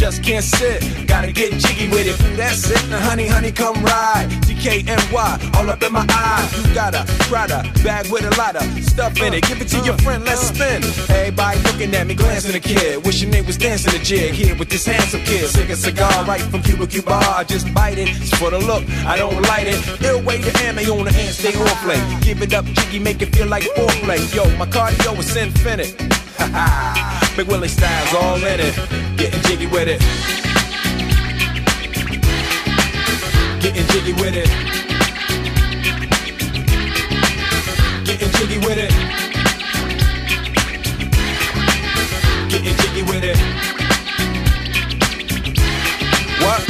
Just can't sit, gotta get jiggy with it. That's it, now honey, honey, come ride. DKNY, all up in my eye. You got a Prada bag with a lot of stuff in it. Give it to your friend, let's spin. Everybody looking at me, glancing a kid. Wishing they was dancing a jig here with this handsome kid. Sick a cigar right from Cuba Cuba. I just bite it. It's for the look, I don't light it. Ill way to ammo on the hand, stay on play. Give it up, jiggy, make it feel like foreplay. Yo, my cardio is infinite. Big Willie styles all in it. Getting jiggy with it. Getting jiggy with it. Getting jiggy with it. Getting jiggy with it. What?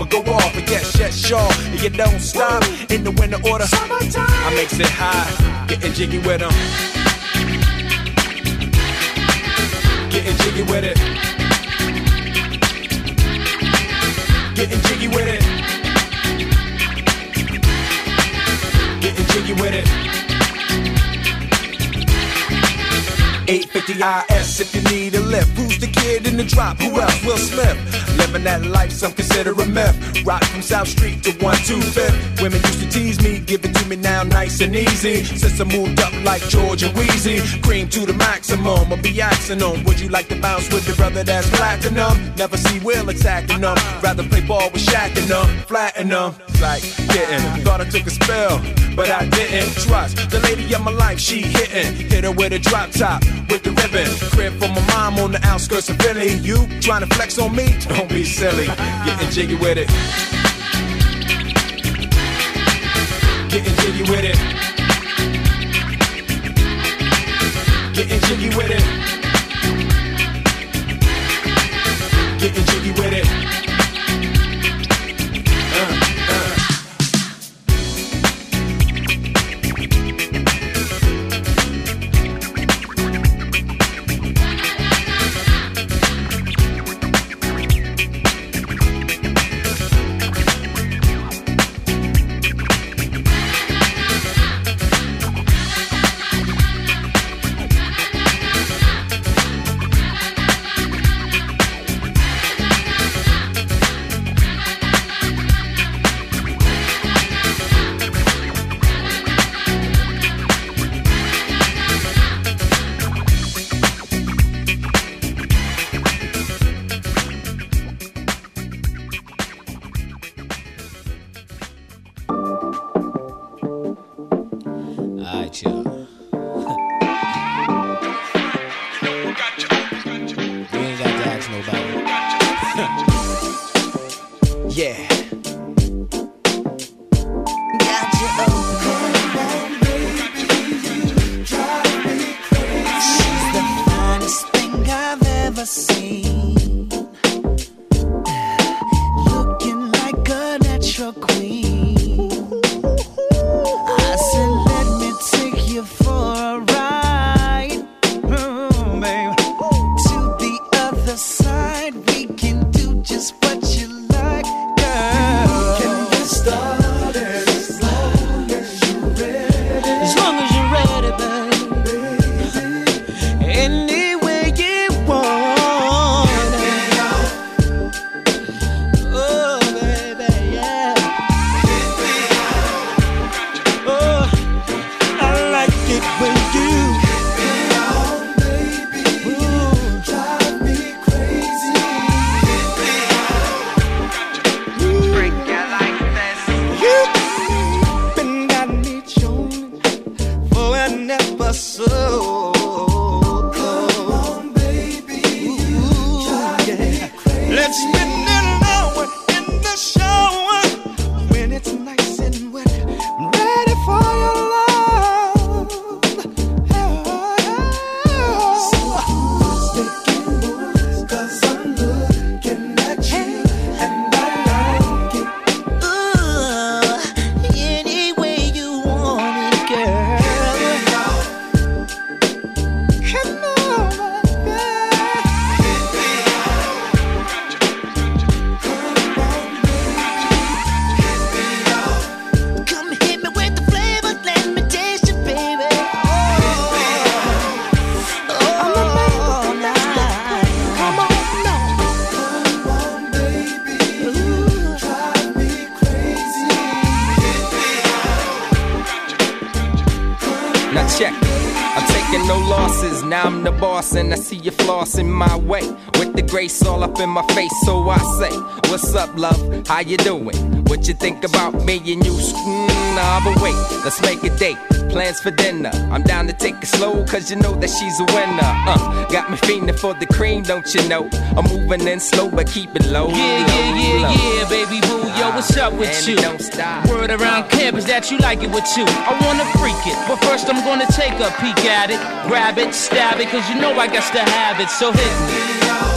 or go off. And yes, yes, sure. And you don't stop in the winter order. I makes it high, getting jiggy with them. Getting jiggy with it. Getting jiggy with it. Getting jiggy with it. 850 IS if you need a lift. Who's the kid in the drop? Who else? Will Smith. Living that life, some consider a myth. Rock from South Street to 125th. Women used to tease me, give it to me now nice and easy. Since I moved up like Georgia Wheezy, cream to the maximum. I'll be axing them. Would you like to bounce with the brother that's platinum? Never see Will attacking them. Rather play ball with Shaq and them, flatten them. Like getting. Thought I took a spell, but I didn't. Trust the lady of my life, she hitting. Hit her with a drop top with the ribbon. Crib for my mom on the outskirts of Philly. You trying to flex on me? Don't be silly. Getting jiggy with it. Getting jiggy with it. Getting jiggy with it. Getting jiggy with it. Up in my face, so I say, What's up, love? How you doing? What you think about me and you? Mm, nah, but wait, let's make a date. Plans for dinner. I'm down to take it slow, cause you know that she's a winner. Uh, got me fiending for the cream, don't you know? I'm moving in slow, but keep it low. Yeah, low, yeah, yeah, low. yeah, baby boo. Yo, what's up with And you? don't stop. Word around campus that you like it with you. I wanna freak it, but first I'm gonna take a peek at it, grab it, stab it, cause you know I got to have it. So hit me.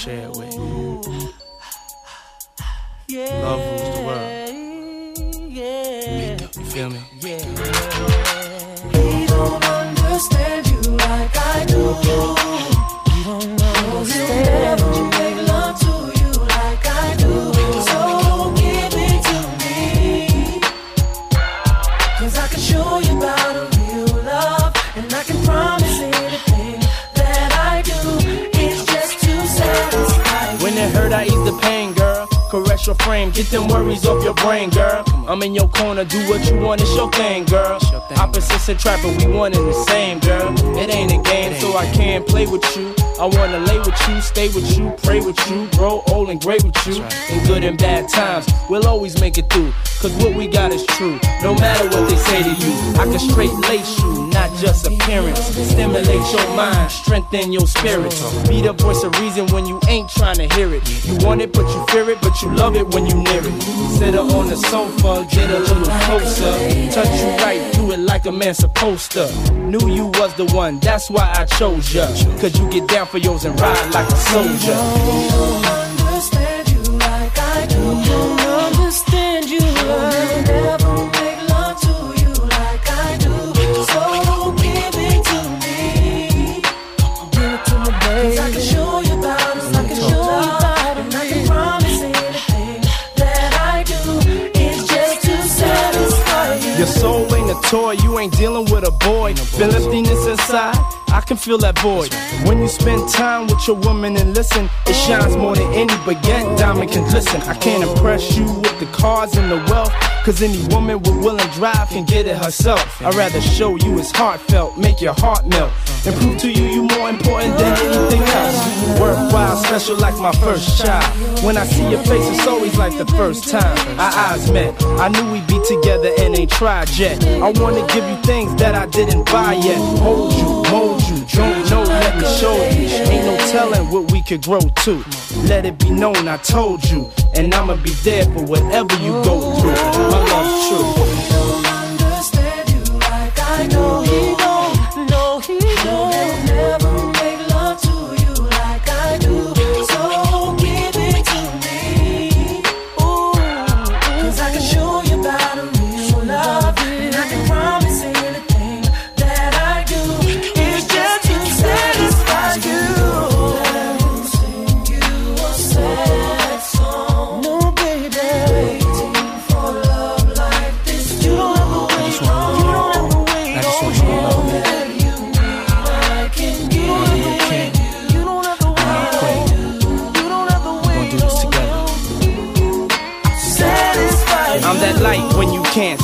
Share it with. I'm in your corner, do what you want, it's your thing, girl. Opposites attract, but we one and the same, girl. I can't play with you. I wanna lay with you, stay with you, pray with you, grow old and great with you. In good and bad times, we'll always make it through. Cause what we got is true, no matter what they say to you. I can straight lace you, not just appearance. Stimulate your mind, strengthen your spirit. Be the voice of reason when you ain't trying to hear it. You want it, but you fear it, but you love it when you near it. Sit her on the sofa, get a little closer. Touch you right, do it like a man supposed to. Knew you was the one, that's why I chose ya. Cause you get down for yours and ride like a soldier. don't understand you like I do. Don't understand you like never make love to you like I do. So give it to me. Give it to me, baby. 'Cause I can show you about it. I can show you about. And I can promise anything that I do. It's just to satisfy you. Your soul ain't a toy, you ain't dealing with a boy. Feel emptiness inside, I can feel that void. When you spend time with your woman and listen, it shines more than any baguette diamond can glisten. I can't impress you with the cars and the wealth, cause any woman with will and drive can get it herself. I'd rather show you it's heartfelt, make your heart melt, and prove to you you more important than anything else. Worthwhile, special like my first child. When I see your face, it's always like the first time our eyes met. I knew we'd be together and ain't tried yet. I wanna give you things that I didn't buy yet. Hold you, mold you, know, let me. Ain't no telling what we could grow to. Let it be known I told you, and I'ma be there for whatever you go through. My love's true. don't understand you like I do.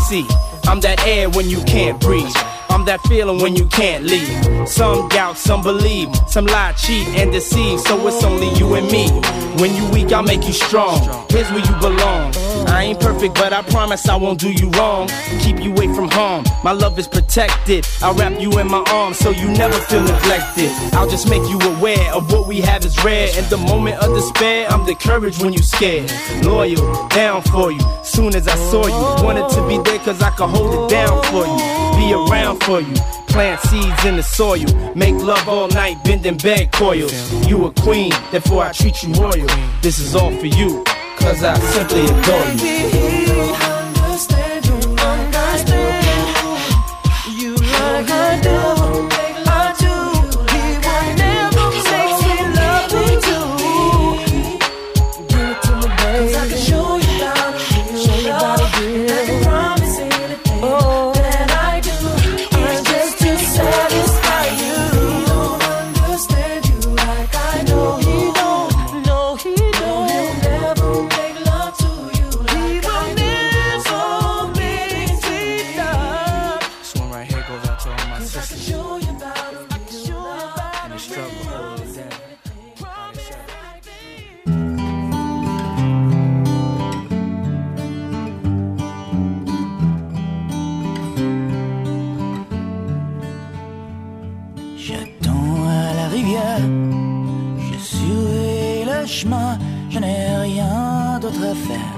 See. I'm that air when you can't breathe. I'm that feeling when you can't leave. Some doubt, some believe, some lie, cheat, and deceive. So it's only you and me. When you weak, I'll make you strong. Here's where you belong. I ain't perfect, but I promise I won't do you wrong. Keep you away from harm. My love is protected. I'll wrap you in my arms so you never feel neglected. I'll just make you aware of what we have is rare. In the moment of despair, I'm the courage when you scared. Loyal, down for you. Soon as I saw you, wanted to be there cause I could hold it down for you. Be around for you. Plant seeds in the soil. Make love all night, bending bed coils. You a queen, therefore I treat you royal. This is all for you, cause I simply adore you. J'attends à la rivière, je suis le chemin, je n'ai rien d'autre à faire,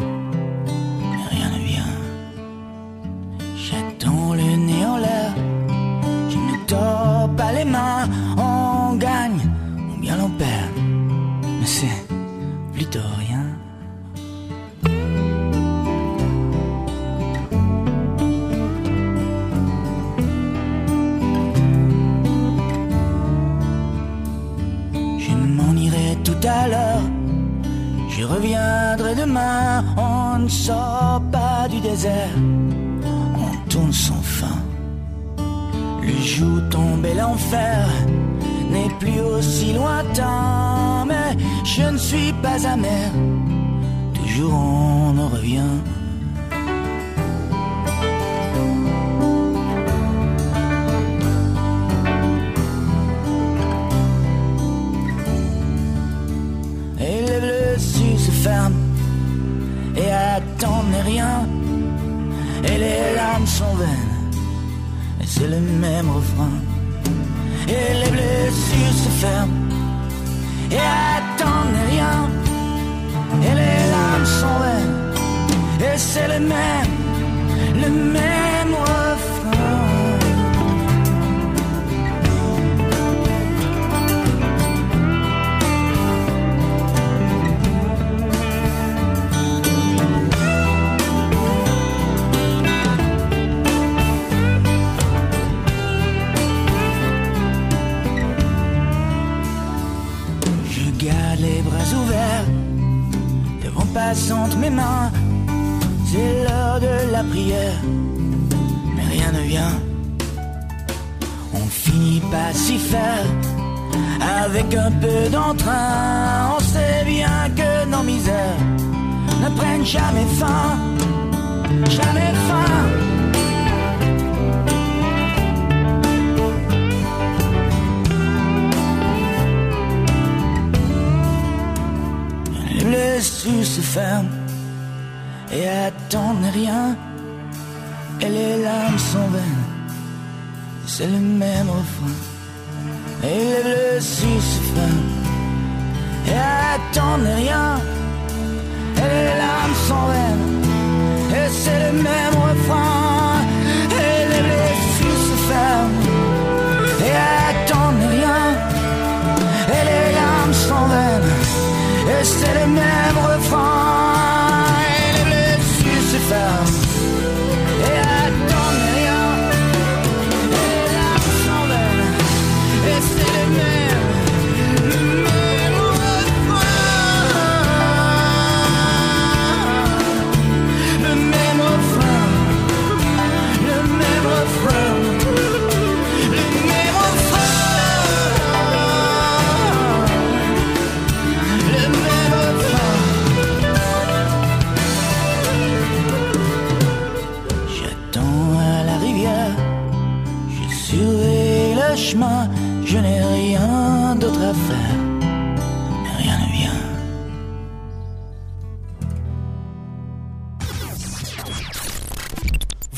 On ne sort pas du désert. On tourne sans fin. Le jour tombé l'enfer n'est plus aussi lointain. Mais je ne suis pas amer. Toujours on en revient. Ferme et attend n'est rien. Et les larmes sont vaines, et c'est le même refrain. Et les blessures se ferment et attend n'est rien. Et les larmes sont vaines, et c'est le même, le même vent passe entre mes mains. C'est l'heure de la prière, mais rien ne vient. On finit pas s'y faire, avec un peu d'entrain. On sait bien que nos misères ne prennent jamais fin, jamais fin. Les blessures se ferment et attendent rien. Et les larmes sont vaines, c'est le même refrain. Et les blessures se ferment et attendent rien. Et les larmes sont vaines, et c'est le même refrain. Et c'est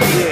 Yeah.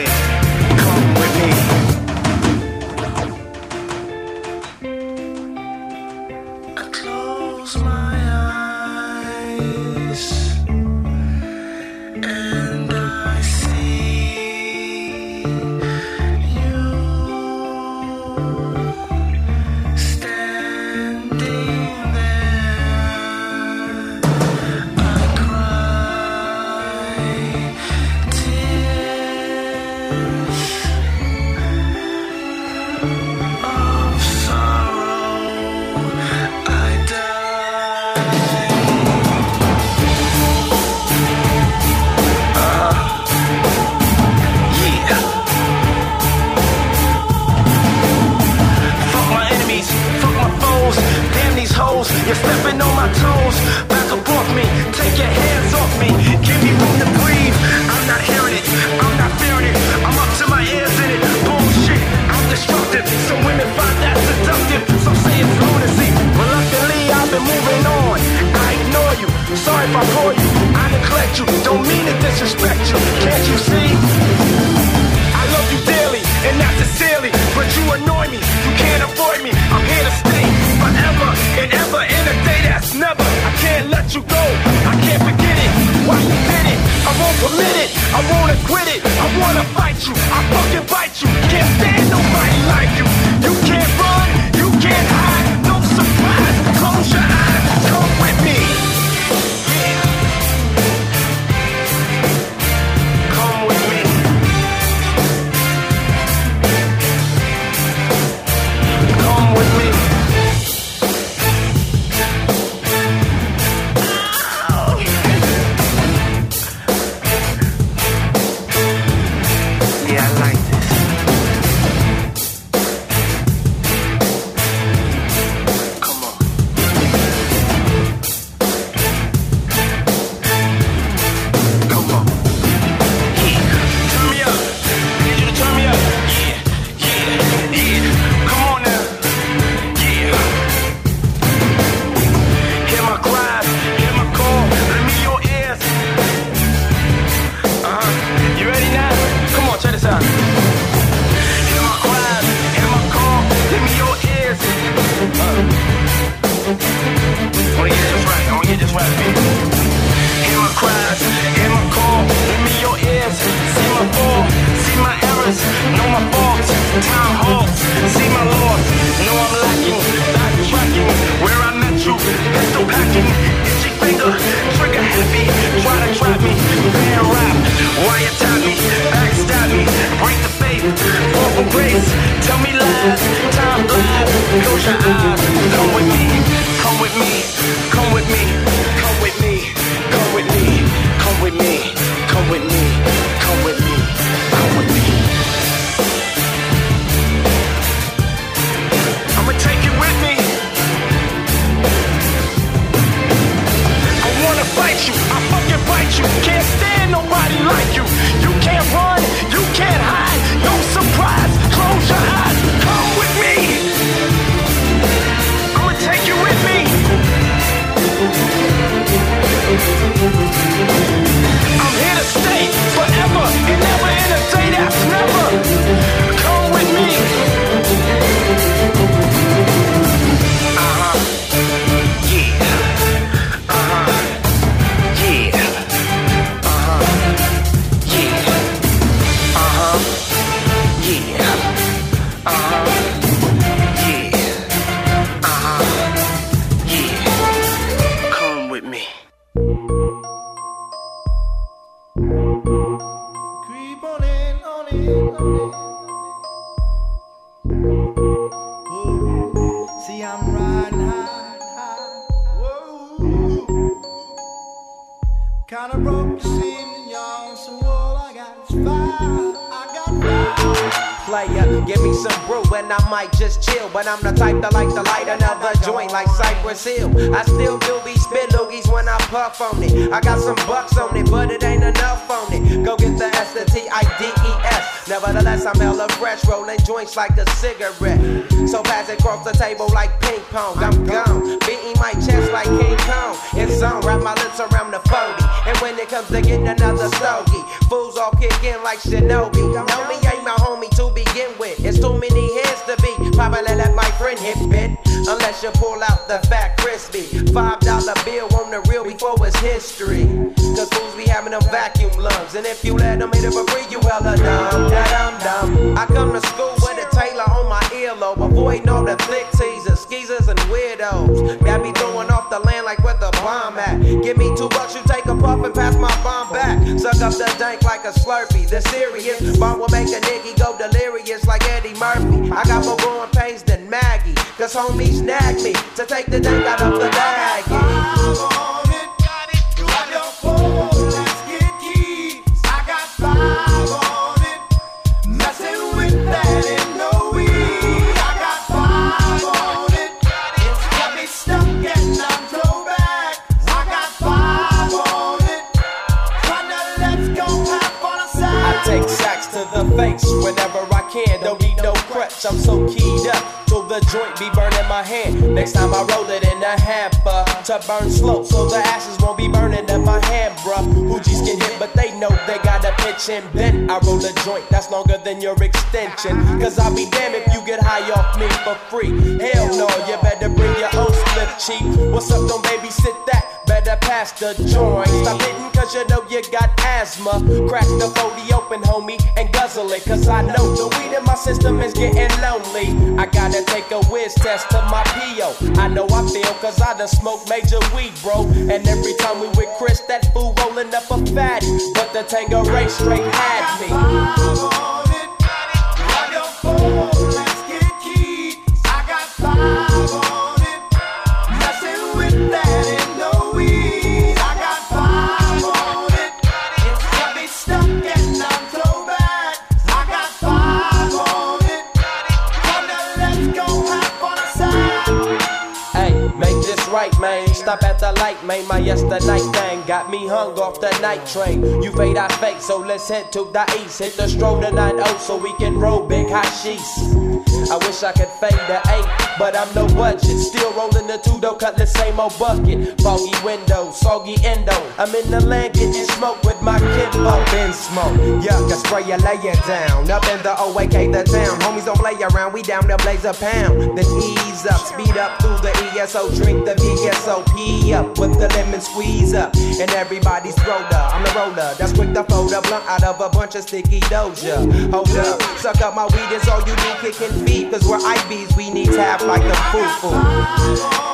Two you take a puff and pass my bomb back. Suck up the dank like a slurpee. The serious bomb will make a nigga go delirious like Eddie Murphy. I got more growing pains than Maggie. Cause homies snag me to take the dank out of the baggie. The joint be burning my hand. Next time I roll it in a hamper to burn slow, so the ashes won't be burning in my hand, bruh. Hoogies get hit, but they know they got a pitch and bent. I roll a joint that's longer than your extension. Cause I'll be damned if you get high off me for free. Hell no, you better bring your own split cheap. What's up, don't babysit that? Better pass the joint. Stop hitting cause you know you got asthma. Crack the 40 open, homie, and guzzle it. Cause I know the weed in my system is getting lonely. I gotta take a whiz test to my PO. I know I feel cause I done smoked major weed, bro. And every time we with Chris, that fool rolling up a fatty. But the Tanqueray straight had me. Right, man. Stop at the light, man. My yesterday thing got me hung off the night train. You fade, I fake, so let's head to the east. Hit the stroll to 9 so we can roll big hot sheets. I wish I could fade the eight, but I'm no budget. Still rolling the two though, cut the same old bucket. Foggy window, soggy endo. I'm in the land getting smoke with my kinfolk. Up in smoke, yuck, I spray you, lay it down. Up in the OAK, the town. Homies don't play around, we down there blaze a pound. Then ease up, speed up through the ESO, drink the VSOP up with the lemon squeeze up. And everybody's roller, I'm the roller. That's quick to fold a blunt out of a bunch of sticky doja. Hold up, suck up my weed, is all you do, kicking feet. Cause we're IBs, we need tap like a foo-foo. Yeah,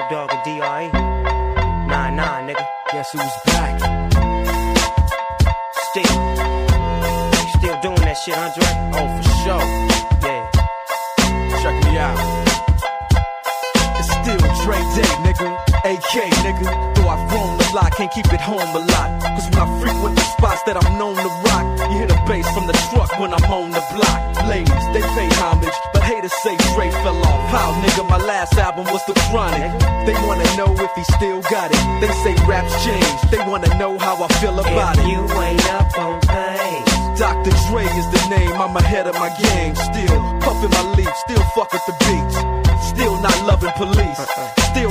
Snoop Dogg and D.R.E. Nah, nah, nigga. Guess who's back? Still. Still doing that shit, Andre? Oh, for sure. Yeah. Check me out. It's still Dre Day, nigga. AK, nigga. Though I've grown a lot, can't keep it home a lot. Cause when I frequent the spots that I'm known to rock, you hear the bass from the truck when I'm on the block. Ladies, they pay homage, but haters say Dre fell off. How, nigga, my last album was The Chronic he still got it. They say raps change, they wanna know how I feel about if it. You ain't up on things. Dr. Dre is the name, I'm ahead of my game. Still puffin' my leaf, still fuck with the beats. Still not loving police.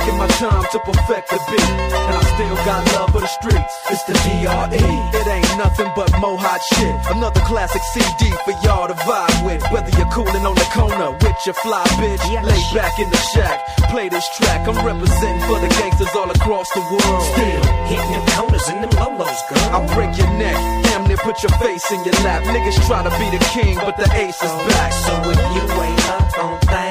taking my time to perfect the beat. And I still got love for the streets. It's the DRE. It ain't nothing but mo hot shit. Another classic CD for y'all to vibe with. Whether you're cooling on the corner with your fly bitch, lay back in the shack, play this track. I'm representing for the gangsters all across the world. Still, hitting them corners and them lolos, girl. I'll break your neck, damn near put your face in your lap. Niggas try to be the king, but the ace is back. So if you ain't up on things.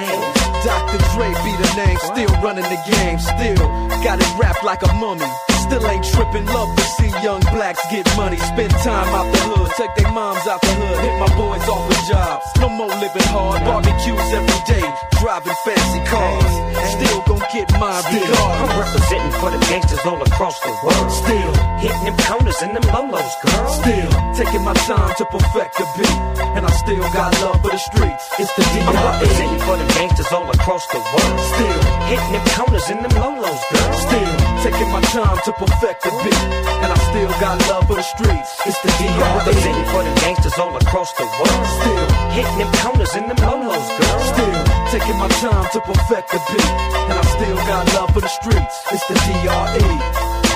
Dre be the name, still running the game, still got it wrapped like a mummy. Still ain't tripping, love to see young blacks get money. Spend time out the hood, take their moms out the hood, hit my boys off with jobs. No more living hard, barbecues every day, driving fancy cars. Still gon' get mine I'm representing for the gangsters all across the world. Still, hitting them corners and them lolos, girl. still taking my time to perfect the beat, and I still got love for the streets. It's the I'm representing for the gangsters all across the world. Still, hitting them corners and them lolos, girl. Still taking my time to perfect the beat, and I still got love for the streets. It's the I'm representing for the gangsters all across the world. Still, hitting them corners and them lolos, girl. still taking my time to perfect the beat, and I still got love for the streets. It's the D.R.E.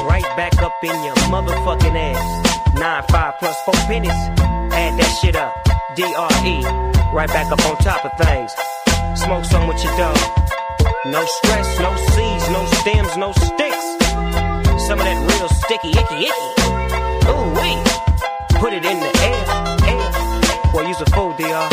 Right back up in your motherfucking ass. Nine five plus four pennies. Add that shit up. D.R.E. Right back up on top of things. Smoke some with your dog. No stress, no seeds, no stems, no sticks. Some of that real sticky, icky, icky. Ooh, wee. Put it in the air, air. Boy, use a fool, D.R.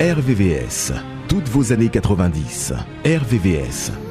RVVS. Toutes vos années 90. RVVS.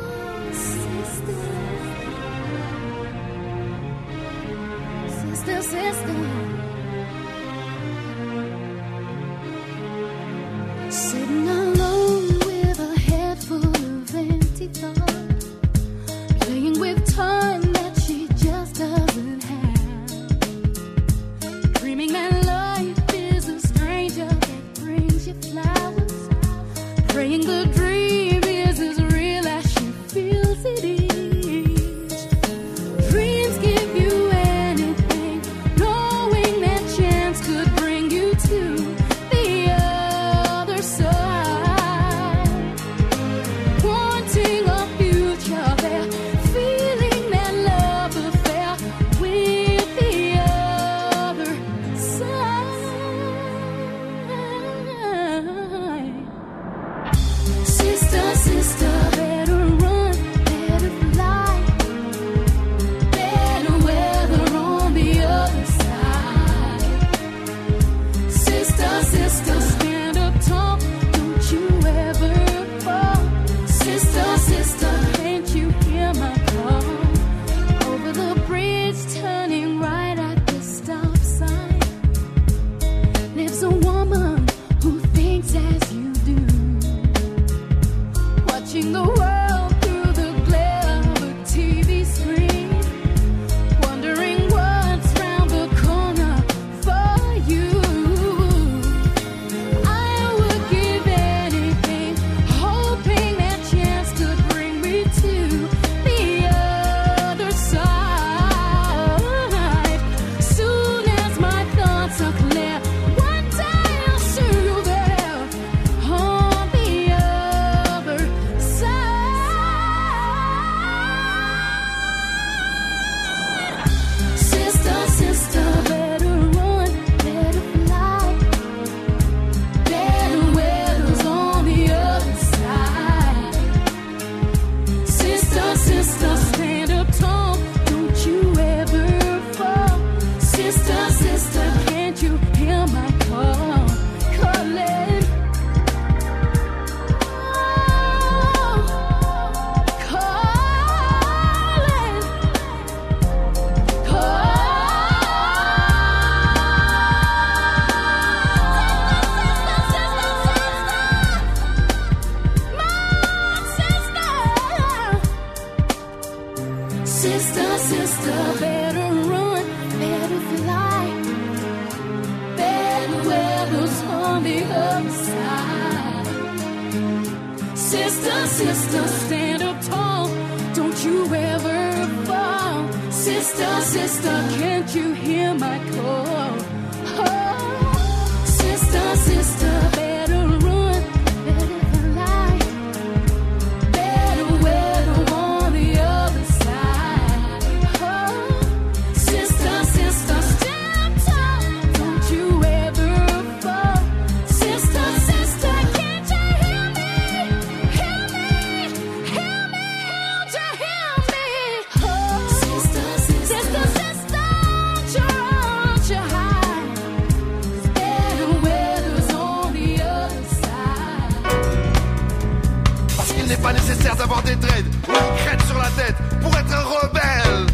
avoir des dreads ou une crête sur la tête pour être un rebelle.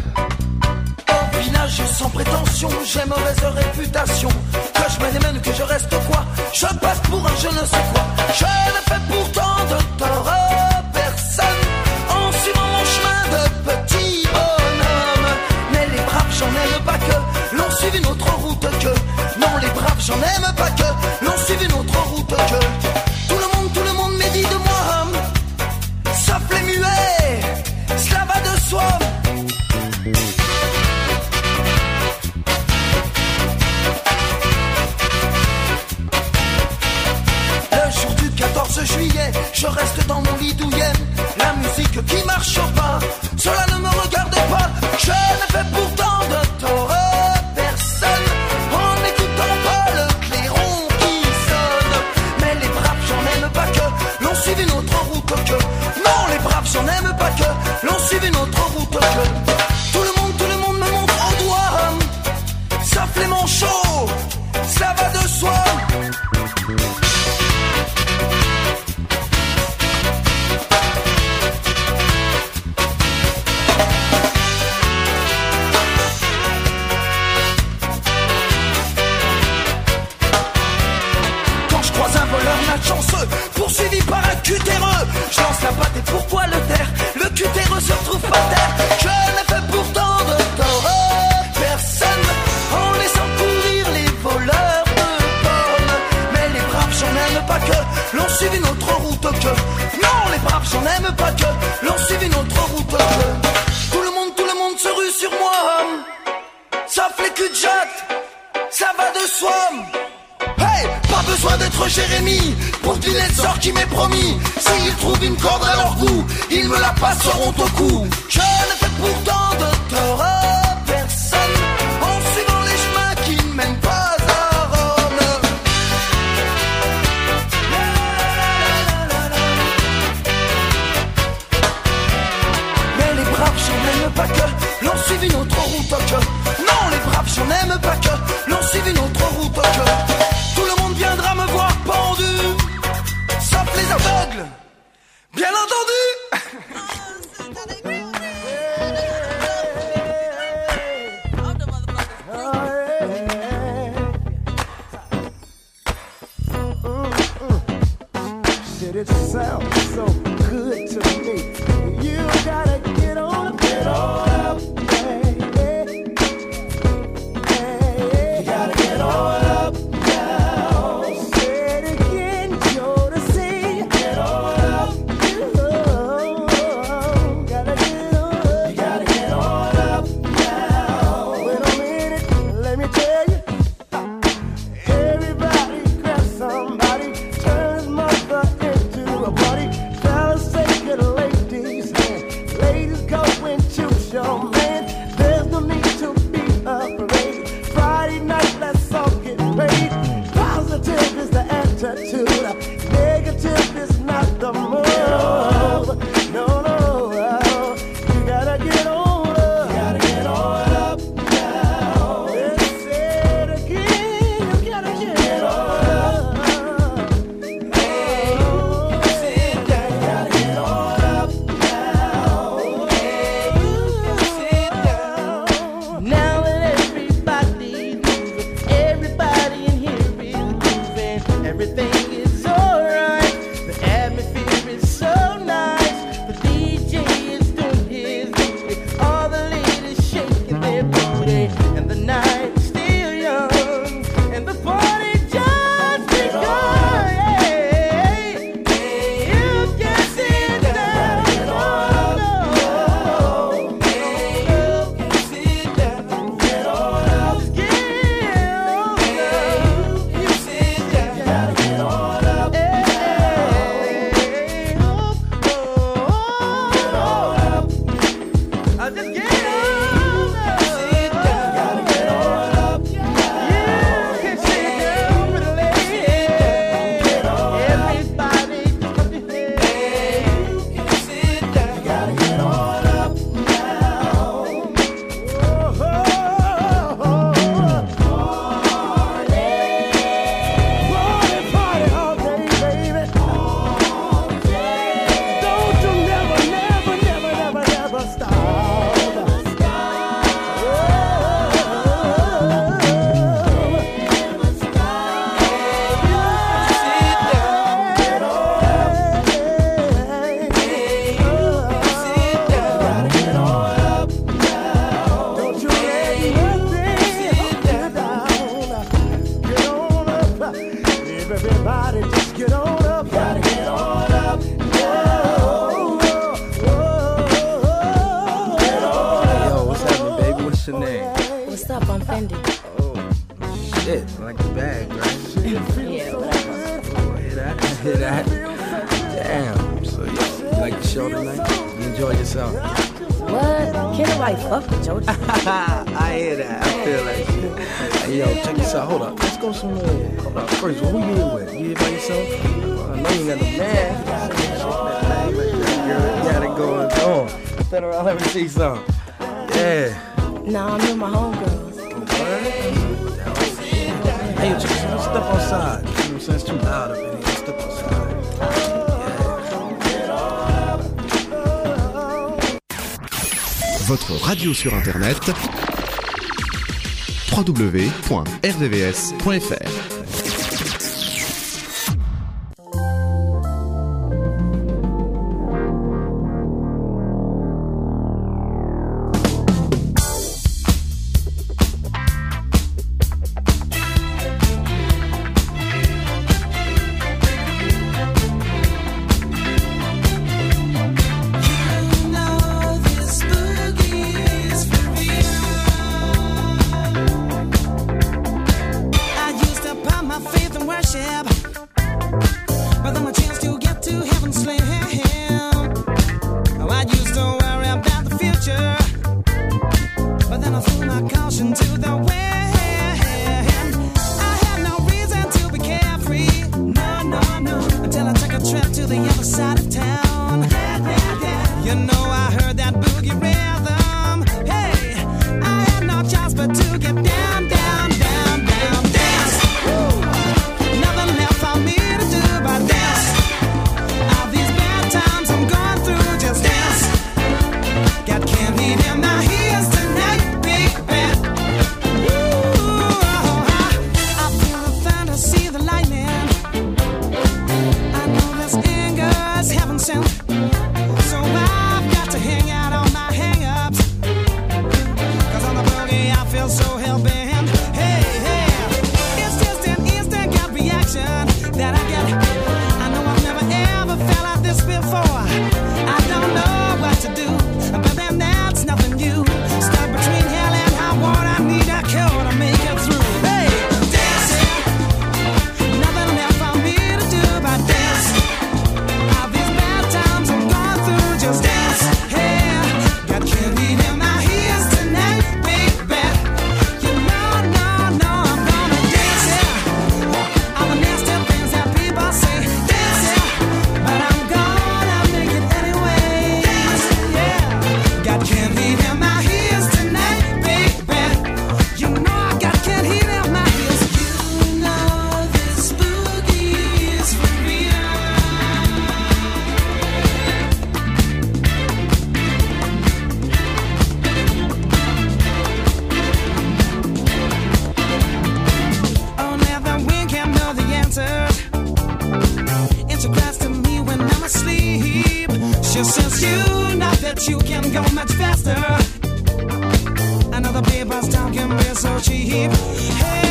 Au village sans prétention, j'ai mauvaise réputation. Que je me démène, que je reste quoi? Je passe pour un je ne sais quoi. Je ne fais pourtant de tort oh, à personne en suivant mon chemin de petit bonhomme. Mais les braves, j'en aime pas que l'on suive une autre route que. Non, les braves, j'en aime j'en aime pas que l'on suive une autre route. Tout le monde, tout le monde se rue sur moi. Ça fait que ça va de soi. Hey, pas besoin d'être Jérémy pour qu'il ait sort qui m'est promis. S'ils trouvent une corde à leur goût, ils me la passeront au cou. Je le fais pourtant. suivi notre route Non les braves j'en aime pas que L'on suivi notre route Tout le monde viendra me voir pendu Sauf les aveugles. Bien entendu. Negative is up, hold up. Let's go somewhere. Hold up. First, who you in with? You in by yourself? I know you got a man. You got it going on. Turn around, let me see some. Yeah. Nah, I'm in my homegirls. Hey, just step outside. You know what I'm saying? It's too loud up in here. Step outside. votre radio sur Internet www.rdvs.fr. just since you know that you can go much faster. Another paper's talking real so cheap. Hey.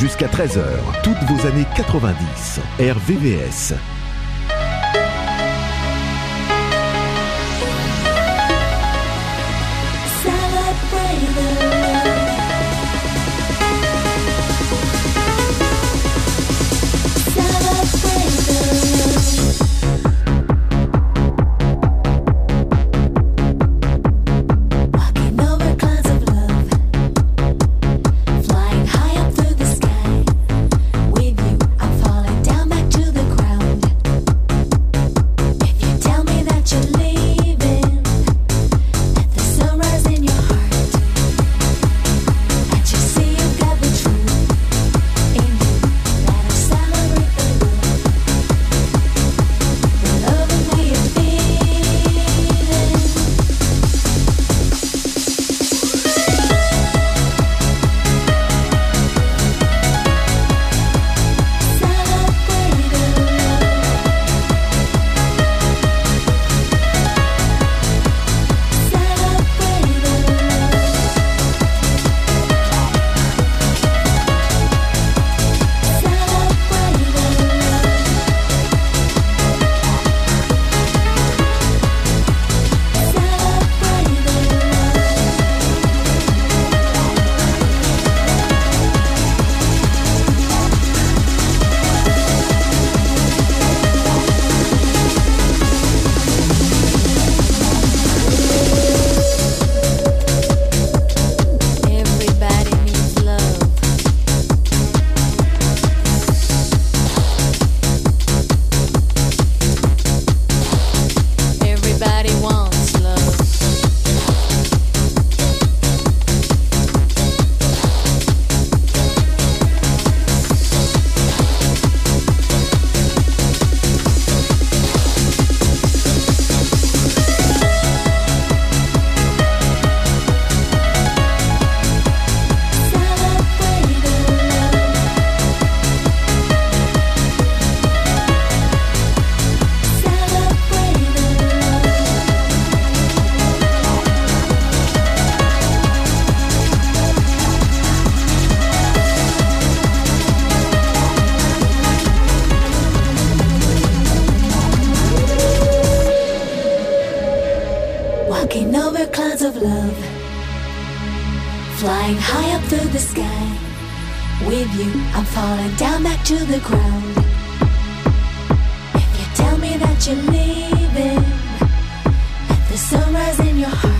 jusqu'à 13h. Toutes vos années 90. RVVS. high up through the sky. With you, I'm falling down back to the ground. If you tell me that you're leaving, at the sunrise in your heart.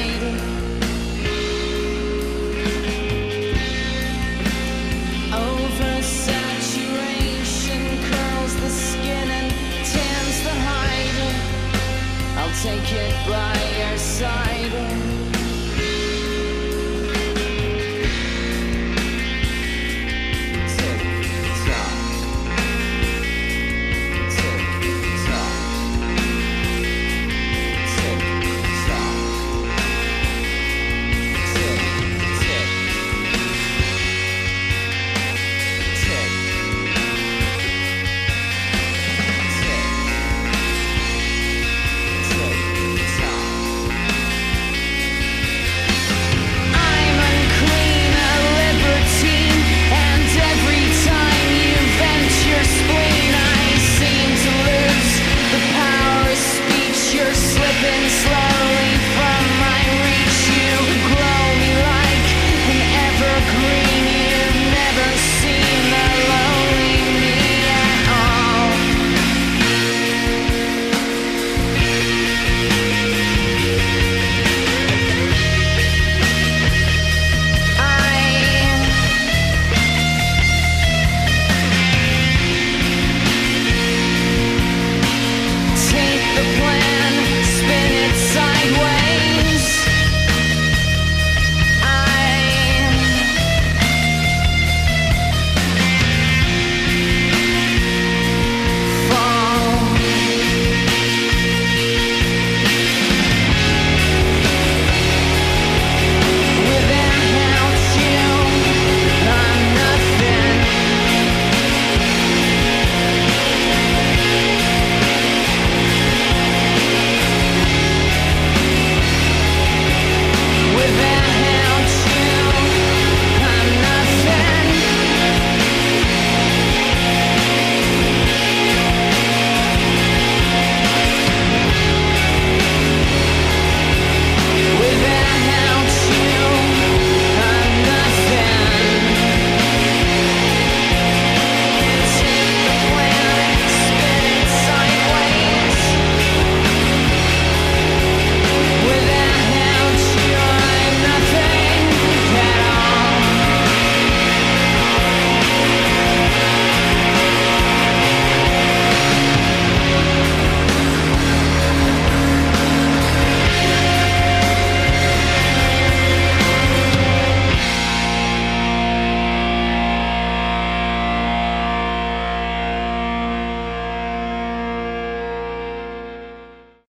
naked by your side.